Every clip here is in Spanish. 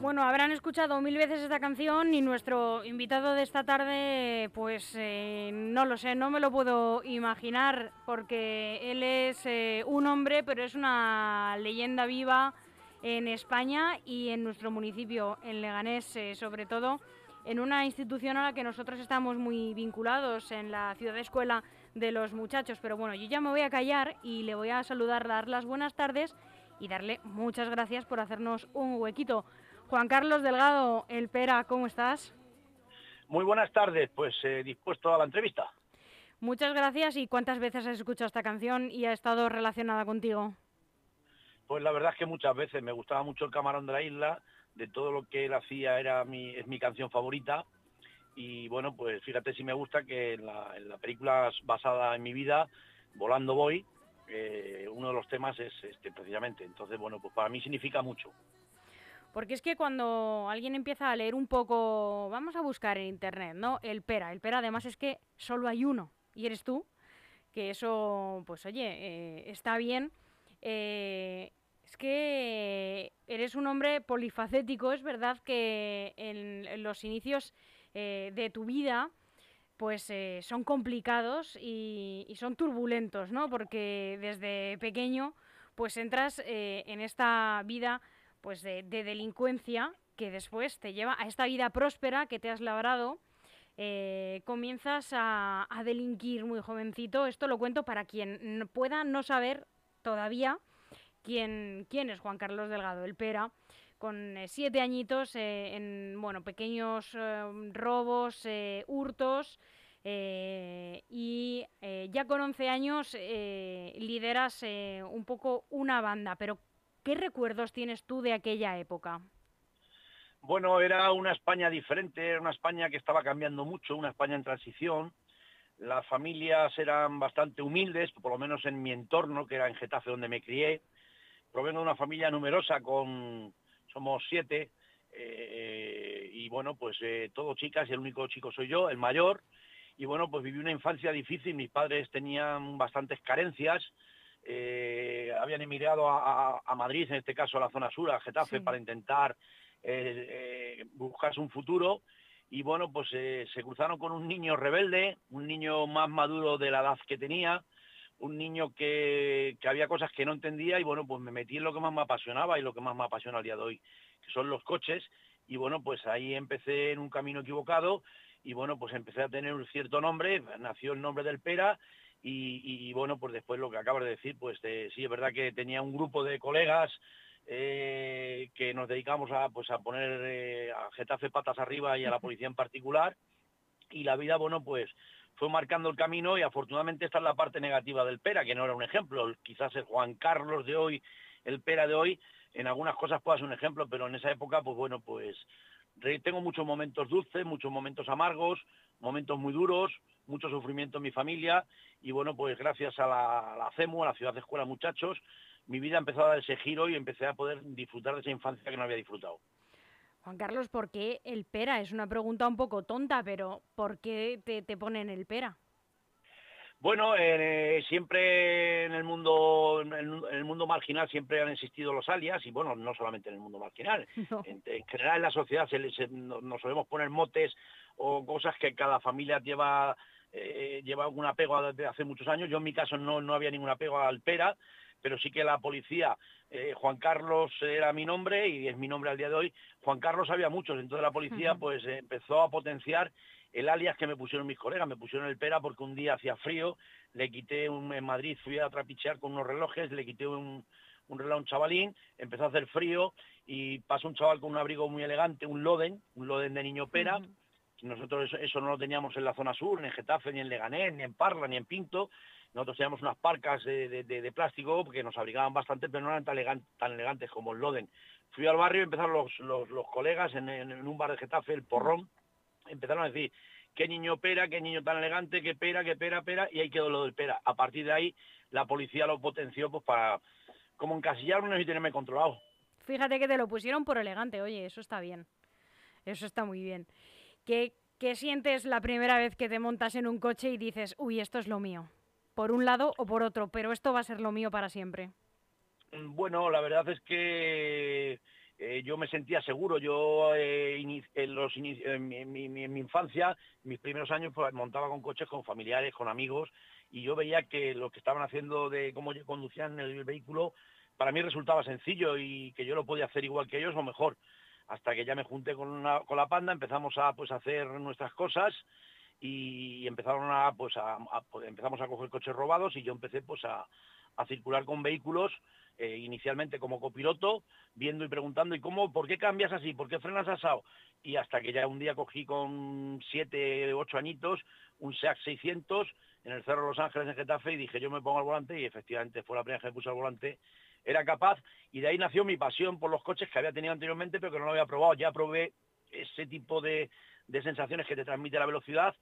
Bueno, habrán escuchado mil veces esta canción y nuestro invitado de esta tarde, pues eh, no lo sé, no me lo puedo imaginar porque él es eh, un hombre, pero es una leyenda viva en España y en nuestro municipio, en Leganés, eh, sobre todo, en una institución a la que nosotros estamos muy vinculados, en la ciudad de escuela de los muchachos. Pero bueno, yo ya me voy a callar y le voy a saludar, dar las buenas tardes y darle muchas gracias por hacernos un huequito. Juan Carlos Delgado, El Pera, ¿cómo estás? Muy buenas tardes, pues eh, dispuesto a la entrevista. Muchas gracias y ¿cuántas veces has escuchado esta canción y ha estado relacionada contigo? Pues la verdad es que muchas veces me gustaba mucho el camarón de la isla, de todo lo que él hacía era mi, es mi canción favorita y bueno, pues fíjate si me gusta que en la, película basada en mi vida, Volando Voy, eh, uno de los temas es este precisamente, entonces bueno, pues para mí significa mucho. Porque es que cuando alguien empieza a leer un poco, vamos a buscar en internet, ¿no? El pera. El pera además es que solo hay uno y eres tú, que eso, pues oye, eh, está bien. Eh, es que eres un hombre polifacético, es verdad que en, los inicios eh, de tu vida pues son complicados y, y, son turbulentos, ¿no? Porque desde pequeño pues entras en esta vida pues de, delincuencia que después te lleva a esta vida próspera que te has labrado. Eh, comienzas a, delinquir muy jovencito. Esto lo cuento para quien pueda no saber todavía quién, quién es Juan Carlos Delgado, el Pera, con eh, siete añitos eh, en bueno, pequeños robos, hurtos. y ya con 11 años lideras un poco una banda, pero ¿Qué recuerdos tienes tú de aquella época? Bueno, era una España diferente, era una España que estaba cambiando mucho, una España en transición. Las familias eran bastante humildes, por lo menos en mi entorno, que era en Getafe donde me crié. Provengo de una familia numerosa, con somos siete, eh, y bueno, pues eh, todo chicas y el único chico soy yo, el mayor. Y bueno, pues viví una infancia difícil, mis padres tenían bastantes carencias, eh, habían emigrado a, Madrid, en este caso a la zona sur, a Getafe, para intentar eh, eh, buscarse un futuro. Y bueno, pues se cruzaron con un niño rebelde, un niño más maduro de la edad que tenía, un niño que, que, había cosas que no entendía y bueno, pues me metí en lo que más me apasionaba y lo que más me apasiona al día de hoy, que son los coches. Y bueno, pues ahí empecé en un camino equivocado y bueno, pues empecé a tener un cierto nombre, nació el nombre del Pera y, bueno, pues después lo que acabas de decir, pues sí, es verdad que tenía un grupo de colegas eh, que nos dedicamos a, pues, a poner eh, a Getafe patas arriba y a la policía en particular. Y la vida, bueno, pues fue marcando el camino y afortunadamente esta es la parte negativa del Pera, que no era un ejemplo. Quizás el Juan Carlos de hoy, el Pera de hoy, en algunas cosas pueda ser un ejemplo, pero en esa época, pues bueno, pues tengo muchos momentos dulces, muchos momentos amargos, momentos muy duros, mucho sufrimiento en mi familia y bueno, pues gracias a la, CEMU, a la Ciudad de Escuela Muchachos, mi vida empezó a dar ese giro y empecé a poder disfrutar de esa infancia que no había disfrutado. Juan Carlos, ¿por qué el pera? Es una pregunta un poco tonta, pero ¿por qué te, te ponen el pera? Bueno, eh, siempre en el mundo en el mundo marginal siempre han existido los alias y bueno, no solamente en el mundo marginal. En, general en la sociedad se, nos solemos poner motes o cosas que cada familia lleva eh, lleva algún apego desde hace muchos años. Yo en mi caso no, no había ningún apego al PERA, pero sí que la policía, eh, Juan Carlos era mi nombre y es mi nombre al día de hoy. Juan Carlos había muchos, entonces la policía pues empezó a potenciar el alias que me pusieron mis colegas, me pusieron el pera porque un día hacía frío, le quité un, en Madrid, fui a trapichear con unos relojes, le quité un, reloj a un chavalín, empezó a hacer frío y pasó un chaval con un abrigo muy elegante, un Loden, un Loden de niño pera, nosotros eso, no lo teníamos en la zona sur, ni en Getafe, ni en Leganés, ni en Parla, ni en Pinto, nosotros teníamos unas parcas de, plástico que nos abrigaban bastante, pero no eran tan, elegantes como el Loden. Fui al barrio y empezaron los, colegas en, en, un bar de Getafe, el Porrón, empezaron a decir, qué niño pera, qué niño tan elegante, qué pera, qué pera, pera, y ahí quedó lo del pera. A partir de ahí, la policía lo potenció pues para como encasillarme y tenerme controlado. Fíjate que te lo pusieron por elegante, oye, eso está bien. Eso está muy bien. ¿Qué, ¿Qué sientes la primera vez que te montas en un coche y dices, uy, esto es lo mío? Por un lado o por otro, pero esto va a ser lo mío para siempre. Mm, bueno, la verdad es que eh, yo me sentía seguro. Yo eh, en, los en, mi, mi, infancia, mis primeros años, pues montaba con coches con familiares, con amigos, y yo veía que lo que estaban haciendo de cómo conducían el vehículo, para mí resultaba sencillo y que yo lo podía hacer igual que ellos o mejor hasta que ya me junté con, con la panda, empezamos a pues hacer nuestras cosas y empezaron a pues a, pues, empezamos a coger coches robados y yo empecé pues a, circular con vehículos eh, inicialmente como copiloto viendo y preguntando y cómo por qué cambias así por qué frenas asado y hasta que ya un día cogí con siete ocho añitos un Seat 600 en el Cerro Los Ángeles en Getafe y dije yo me pongo al volante y efectivamente fue la primera vez que puse al volante. Era capaz y de ahí nació mi pasión por los coches que había tenido anteriormente pero que no lo había probado. Ya probé ese tipo de, sensaciones que te transmite la velocidad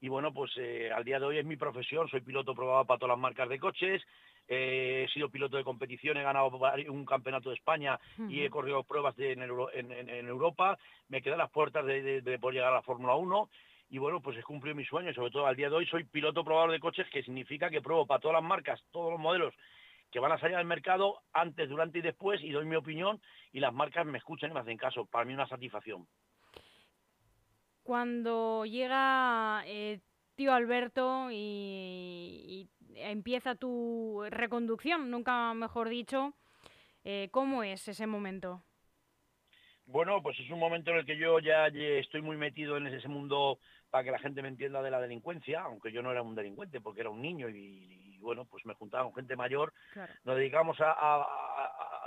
y bueno, pues eh, al día de hoy es mi profesión, soy piloto probado para todas las marcas de coches, eh, he sido piloto de competición, he ganado un campeonato de España y he corrido pruebas en, Europa, me quedé a las puertas de, de, poder llegar a la Fórmula 1 y bueno, pues he cumplido mi sueño, sobre todo al día de hoy soy piloto probador de coches, que significa que pruebo para todas las marcas, todos los modelos que van a salir al mercado antes, durante y después y doy mi opinión y las marcas me escuchan y me hacen caso. Para mí una satisfacción. Cuando llega eh, tío Alberto y, empieza tu reconducción, nunca mejor dicho, eh, ¿cómo es ese momento? Bueno, pues es un momento en el que yo ya estoy muy metido en ese mundo para que la gente me entienda de la delincuencia, aunque yo no era un delincuente porque era un niño y, bueno, pues me juntaba con gente mayor, nos dedicamos a,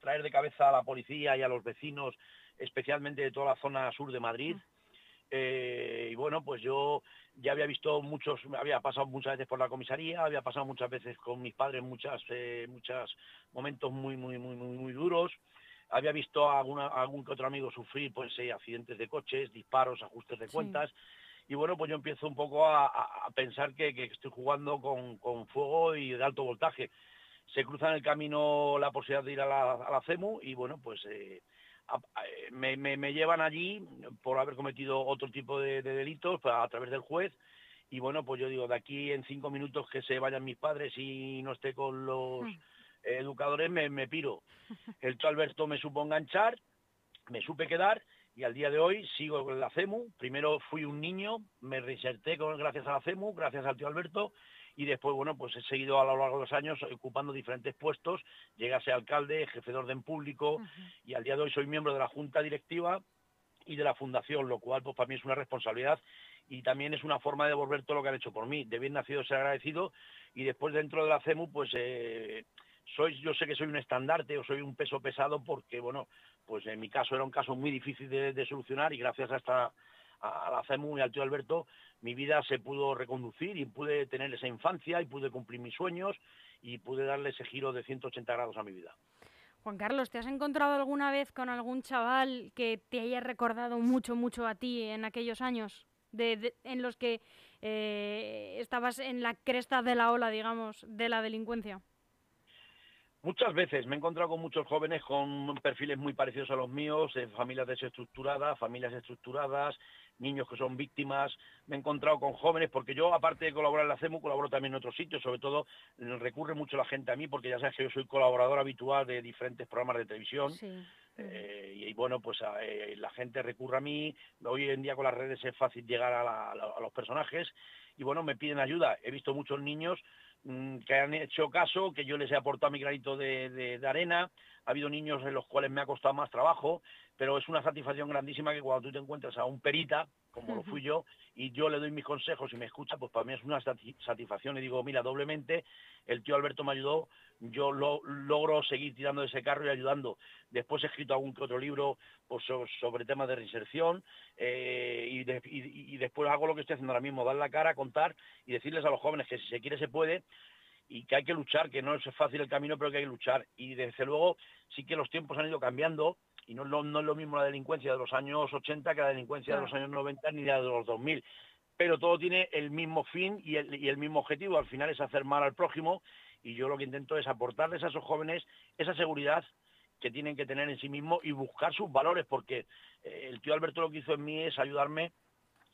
traer de cabeza a la policía y a los vecinos, especialmente de toda la zona sur de Madrid. Eh, y bueno, pues yo ya había visto muchos, había pasado muchas veces por la comisaría, había pasado muchas veces con mis padres muchas, eh, muchos momentos muy, muy, muy, muy, muy duros. Había visto a, algún que otro amigo sufrir pues eh, accidentes de coches, disparos, ajustes de cuentas y bueno, pues yo empiezo un poco a, pensar que, estoy jugando con, fuego y de alto voltaje. Se cruza en el camino la posibilidad de ir a la, CEMU y bueno, pues eh, me, llevan allí por haber cometido otro tipo de, delitos a través del juez y bueno, pues yo digo, de aquí en cinco minutos que se vayan mis padres y no esté con los hmm. educadores, me, me piro. El Alberto me supo enganchar, me supe quedar y al día de hoy sigo con la CEMU. Primero fui un niño, me reinserté con, gracias a la CEMU, gracias al tío Alberto, y después, bueno, pues he seguido a lo largo de los años ocupando diferentes puestos, llegué a ser alcalde, jefe de orden público, y al día de hoy soy miembro de la Junta Directiva y de la Fundación, lo cual pues para mí es una responsabilidad y también es una forma de devolver todo lo que han hecho por mí. De bien nacido ser agradecido y después dentro de la CEMU, pues... Eh, soy, yo sé que soy un estandarte o soy un peso pesado porque, bueno, pues en mi caso era un caso muy difícil de, solucionar y gracias a esta a la CEMU y al tío Alberto, mi vida se pudo reconducir y pude tener esa infancia y pude cumplir mis sueños y pude darle ese giro de 180 grados a mi vida. Juan Carlos, ¿te has encontrado alguna vez con algún chaval que te haya recordado mucho, mucho a ti en aquellos años de, en los que eh, estabas en la cresta de la ola, digamos, de la delincuencia? Muchas veces me he encontrado con muchos jóvenes con perfiles muy parecidos a los míos, familias desestructuradas, familias estructuradas, niños que son víctimas. Me he encontrado con jóvenes, porque yo, aparte de colaborar en la CEMU, colaboro también en otros sitios. Sobre todo, recurre mucho la gente a mí, porque ya sabes que yo soy colaborador habitual de diferentes programas de televisión. Eh, y, bueno, pues eh, la gente recurre a mí. Hoy en día con las redes es fácil llegar a los personajes. Y bueno, me piden ayuda. He visto muchos niños que han hecho caso, que yo les he aportado mi granito de, arena. Ha habido niños en los cuales me ha costado más trabajo, pero es una satisfacción grandísima que cuando tú te encuentras a un perita, como lo fui yo, y yo le doy mis consejos y me escucha, pues para mí es una satisfacción. Y digo, mira, doblemente, el tío Alberto me ayudó, yo lo, logro seguir tirando de ese carro y ayudando. Después he escrito algún que otro libro pues, sobre temas de reinserción eh, y, después hago lo que estoy haciendo ahora mismo, dar la cara, contar y decirles a los jóvenes que si se quiere se puede y que hay que luchar, que no es fácil el camino, pero que hay que luchar. Y desde luego sí que los tiempos han ido cambiando y no es lo, no es lo mismo la delincuencia de los años 80 que la delincuencia de los años 90 ni la de los 2000. Pero todo tiene el mismo fin y el, y el mismo objetivo. Al final es hacer mal al prójimo y yo lo que intento es aportarles a esos jóvenes esa seguridad que tienen que tener en sí mismos y buscar sus valores, porque eh, el tío Alberto lo que hizo en mí es ayudarme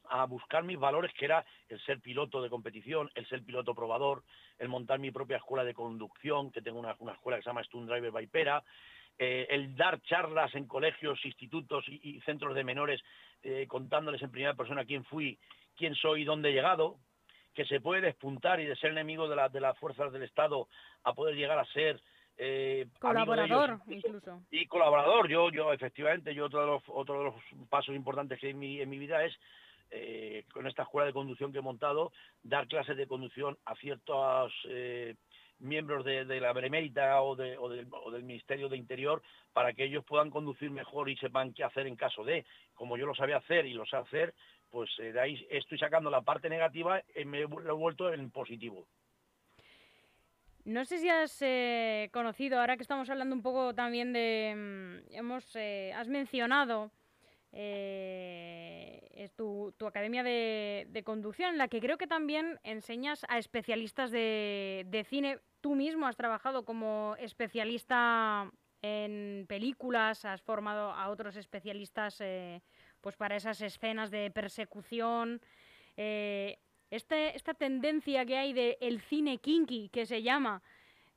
a buscar mis valores, que era el ser piloto de competición, el ser piloto probador, el montar mi propia escuela de conducción, que tengo una, escuela que se llama Stunt Driver Vipera, eh, el dar charlas en colegios, institutos y, centros de menores, eh, contándoles en primera persona quién fui, quién soy y dónde he llegado, que se puede despuntar y de ser enemigo de, de las fuerzas del Estado a poder llegar a ser eh, colaborador incluso. y colaborador yo yo efectivamente yo otro de los otro de los pasos importantes que en mi en mi vida es eh, con esta escuela de conducción que he montado dar clases de conducción a ciertos eh, miembros de, la Benemérita o, de, o, del, Ministerio de Interior para que ellos puedan conducir mejor y sepan qué hacer en caso de. Como yo lo sabía hacer y lo sé hacer, pues de ahí estoy sacando la parte negativa y me he vuelto en positivo. No sé si has eh, conocido, ahora que estamos hablando un poco también de, mm, hemos, eh, has mencionado eh, tu, academia de, conducción, en la que creo que también enseñas a especialistas de, de, cine. Tú mismo has trabajado como especialista en películas, has formado a otros especialistas pues para esas escenas de persecución. Este, esta tendencia que hay del el cine kinky, que se llama,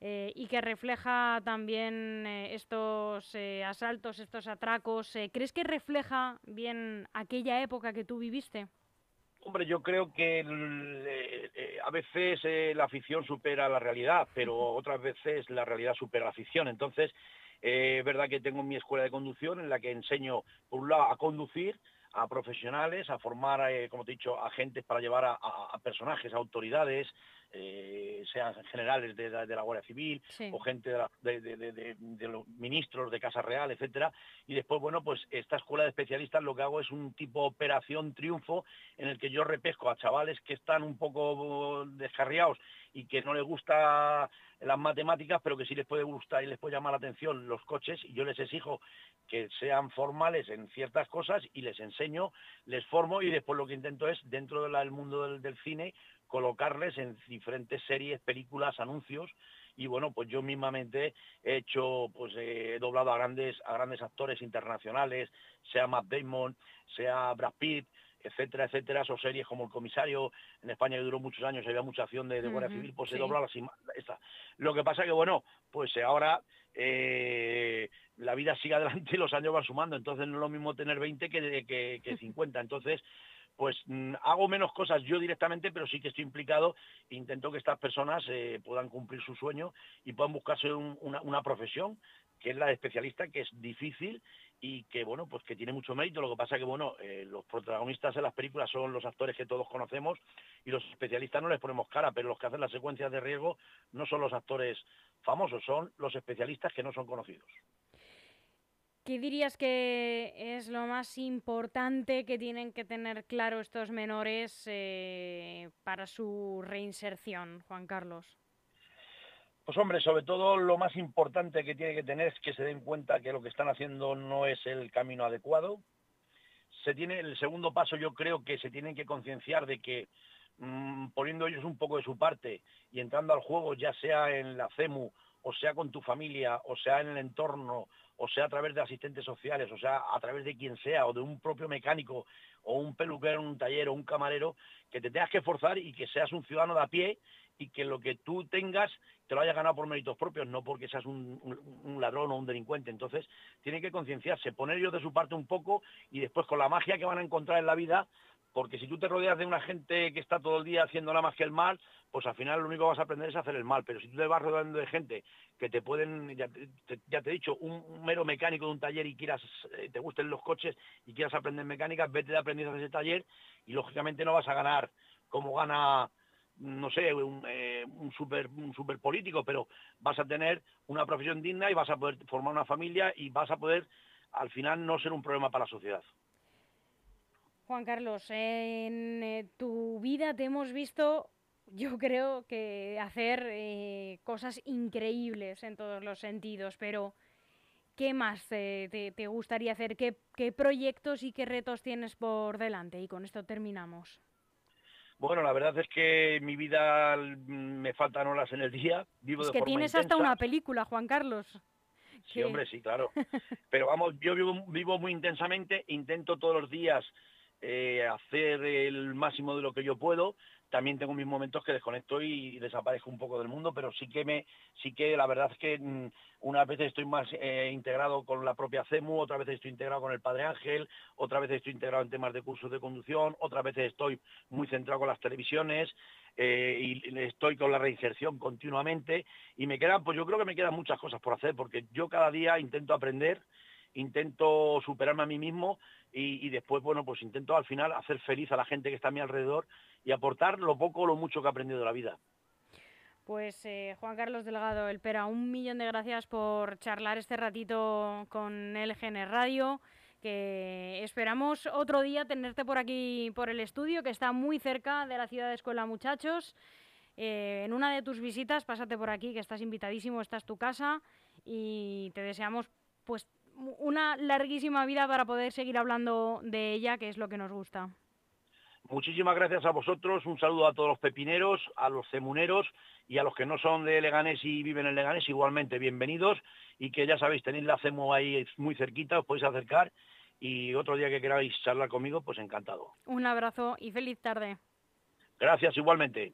eh, y que refleja también eh, estos eh, asaltos, estos atracos, ¿crees que refleja bien aquella época que tú viviste? Hombre, yo creo que a veces la afición supera la realidad, pero otras veces la realidad supera la ficción. Entonces, es verdad que tengo mi escuela de conducción en la que enseño, por un lado, a conducir, a profesionales, a formar, eh, como te he dicho, agentes para llevar a, personajes, a autoridades, eh, sean generales de, la Guardia Civil o gente de, los ministros de Casa Real, etcétera. Y después, bueno, pues esta escuela de especialistas lo que hago es un tipo operación triunfo en el que yo repesco a chavales que están un poco descarriados y que no les gusta las matemáticas, pero que sí les puede gustar y les puede llamar la atención los coches, y yo les exijo que sean formales en ciertas cosas y les enseño, les formo y después lo que intento es, dentro del mundo del, cine, colocarles en diferentes series, películas, anuncios, y bueno, pues yo mismamente he hecho, pues he doblado a grandes, a grandes actores internacionales, sea Matt Damon, sea Brad Pitt, etcétera, etcétera, o series como El Comisario, en España que duró muchos años, había mucha acción de, Guardia Civil, pues se dobla la esta. Lo que pasa que, bueno, pues ahora eh, la vida sigue adelante y los años van sumando, entonces no es lo mismo tener 20 que, que, que 50, entonces pues mm, hago menos cosas yo directamente, pero sí que estoy implicado intento que estas personas eh, puedan cumplir su sueño y puedan buscarse una, una, profesión que es la de especialista, que es difícil y que bueno pues que tiene mucho mérito. Lo que pasa que bueno eh, los protagonistas de las películas son los actores que todos conocemos y los especialistas no les ponemos cara pero los que hacen las secuencias de riesgo no son los actores famosos son los especialistas que no son conocidos ¿Qué dirías que es lo más importante que tienen que tener claro estos menores eh, para su reinserción, Juan Carlos? Pues hombre, sobre todo lo más importante que tiene que tener es que se den cuenta que lo que están haciendo no es el camino adecuado. Se tiene el segundo paso, yo creo que se tienen que concienciar de que mm, poniendo ellos un poco de su parte y entrando al juego, ya sea en la CEMU, o sea con tu familia, o sea en el entorno, o sea a través de asistentes sociales, o sea a través de quien sea, o de un propio mecánico, o un peluquero en un taller, o un camarero, que te tengas que forzar y que seas un ciudadano de a pie y que lo que tú tengas te lo hayas ganado por méritos propios, no porque seas un, ladrón o un delincuente. Entonces, tienen que concienciarse, poner ellos de su parte un poco y después con la magia que van a encontrar en la vida, porque si tú te rodeas de una gente que está todo el día haciendo nada más que el mal, pues al final lo único que vas a aprender es hacer el mal. Pero si tú te vas rodeando de gente que te pueden, ya te, he dicho, un, mero mecánico de un taller y quieras, eh, te gusten los coches y quieras aprender mecánica, vete de aprendizaje a ese taller y lógicamente no vas a ganar como gana no sé, un, eh, un, super, un super político, pero vas a tener una profesión digna y vas a poder formar una familia y vas a poder al final no ser un problema para la sociedad. Juan Carlos, en eh, tu vida te hemos visto, yo creo que hacer eh, cosas increíbles en todos los sentidos, pero ¿qué más te, te gustaría hacer? ¿Qué, ¿Qué proyectos y qué retos tienes por delante? Y con esto terminamos. Bueno, la verdad es que mi vida mm, me faltan horas en el día. Vivo es de que forma tienes intensa. hasta una película, Juan Carlos. Sí, hombre, sí, claro. Pero vamos, yo vivo, vivo muy intensamente, intento todos los días eh, hacer el máximo de lo que yo puedo. También tengo mis momentos que desconecto y desaparezco un poco del mundo, pero sí que me, sí que la verdad es que mm, unas veces estoy más eh, integrado con la propia CEMU, otras veces estoy integrado con el Padre Ángel, otras veces estoy integrado en temas de cursos de conducción, otras veces estoy muy centrado con las televisiones eh, y estoy con la reinserción continuamente y me quedan, pues yo creo que me quedan muchas cosas por hacer porque yo cada día intento aprender, intento superarme a mí mismo y, después, bueno, pues intento al final hacer feliz a la gente que está a mi alrededor y aportar lo poco o lo mucho que he aprendido de la vida. Pues eh, Juan Carlos Delgado, el Pera, un millón de gracias por charlar este ratito con LGN Radio, que esperamos otro día tenerte por aquí, por el estudio, que está muy cerca de la ciudad de Escuela Muchachos. Eh, en una de tus visitas, pásate por aquí, que estás invitadísimo, esta es tu casa y te deseamos pues una larguísima vida para poder seguir hablando de ella, que es lo que nos gusta. Muchísimas gracias a vosotros, un saludo a todos los pepineros, a los cemuneros y a los que no son de Leganés y viven en Leganés, igualmente bienvenidos y que ya sabéis, tenéis la CEMU ahí muy cerquita, os podéis acercar y otro día que queráis charlar conmigo, pues encantado. Un abrazo y feliz tarde. Gracias igualmente.